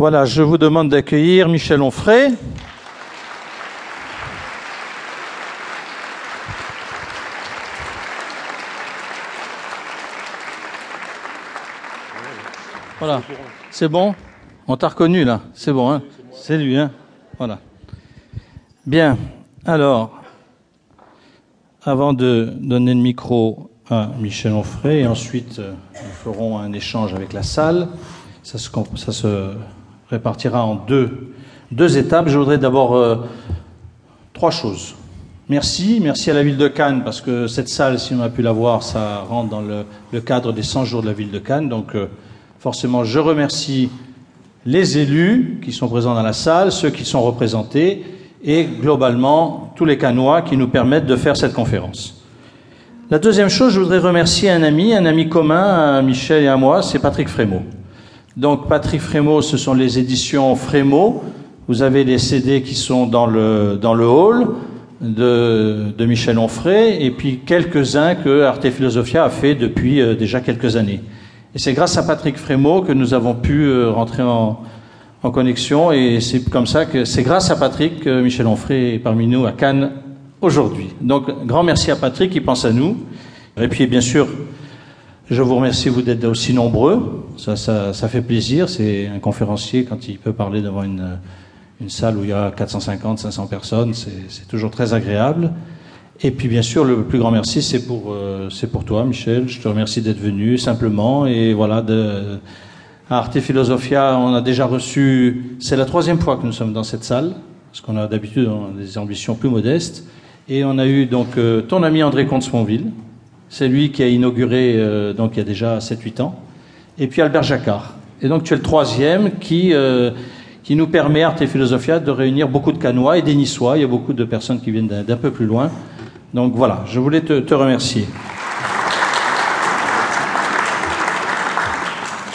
Voilà, je vous demande d'accueillir Michel Onfray. Voilà, c'est bon? On t'a reconnu là, c'est bon, hein? C'est lui, hein? Voilà. Bien, alors, avant de donner le micro à Michel Onfray, et ensuite euh, nous ferons un échange avec la salle, ça se, ça se répartira en deux, deux étapes. Je voudrais d'abord euh, trois choses. Merci, merci à la ville de Cannes, parce que cette salle, si on a pu la voir, ça rentre dans le, cadre des 100 jours de la ville de Cannes. Donc, euh, forcément, je remercie les élus qui sont présents dans la salle, ceux qui sont représentés, et globalement tous les Canois qui nous permettent de faire cette conférence. La deuxième chose, je voudrais remercier un ami, un ami commun à Michel et à moi, c'est Patrick Frémaux. Donc Patrick Frémaux, ce sont les éditions Frémaux. Vous avez les CD qui sont dans le, dans le hall de, de Michel Onfray, et puis quelques-uns que Arte Philosophia a fait depuis euh, déjà quelques années. Et c'est grâce à Patrick Frémaux que nous avons pu euh, rentrer en, en connexion, et c'est comme ça que c'est grâce à Patrick que Michel Onfray est parmi nous à Cannes aujourd'hui. Donc, grand merci à Patrick qui pense à nous. Et puis, bien sûr, je vous remercie vous d'être aussi nombreux. Ça, ça, ça fait plaisir. C'est un conférencier quand il peut parler devant une, une salle où il y a 450, 500 personnes. C'est toujours très agréable. Et puis, bien sûr, le plus grand merci, c'est pour, euh, pour toi, Michel. Je te remercie d'être venu simplement et voilà de à Arte Philosophia, on a déjà reçu, c'est la troisième fois que nous sommes dans cette salle, parce qu'on a d'habitude des ambitions plus modestes. Et on a eu donc euh, ton ami André Comte-Sponville, c'est lui qui a inauguré euh, donc il y a déjà 7-8 ans, et puis Albert Jacquard. Et donc tu es le troisième qui, euh, qui nous permet, Arte Philosophia, de réunir beaucoup de Canois et des Niçois. Il y a beaucoup de personnes qui viennent d'un peu plus loin. Donc voilà, je voulais te remercier.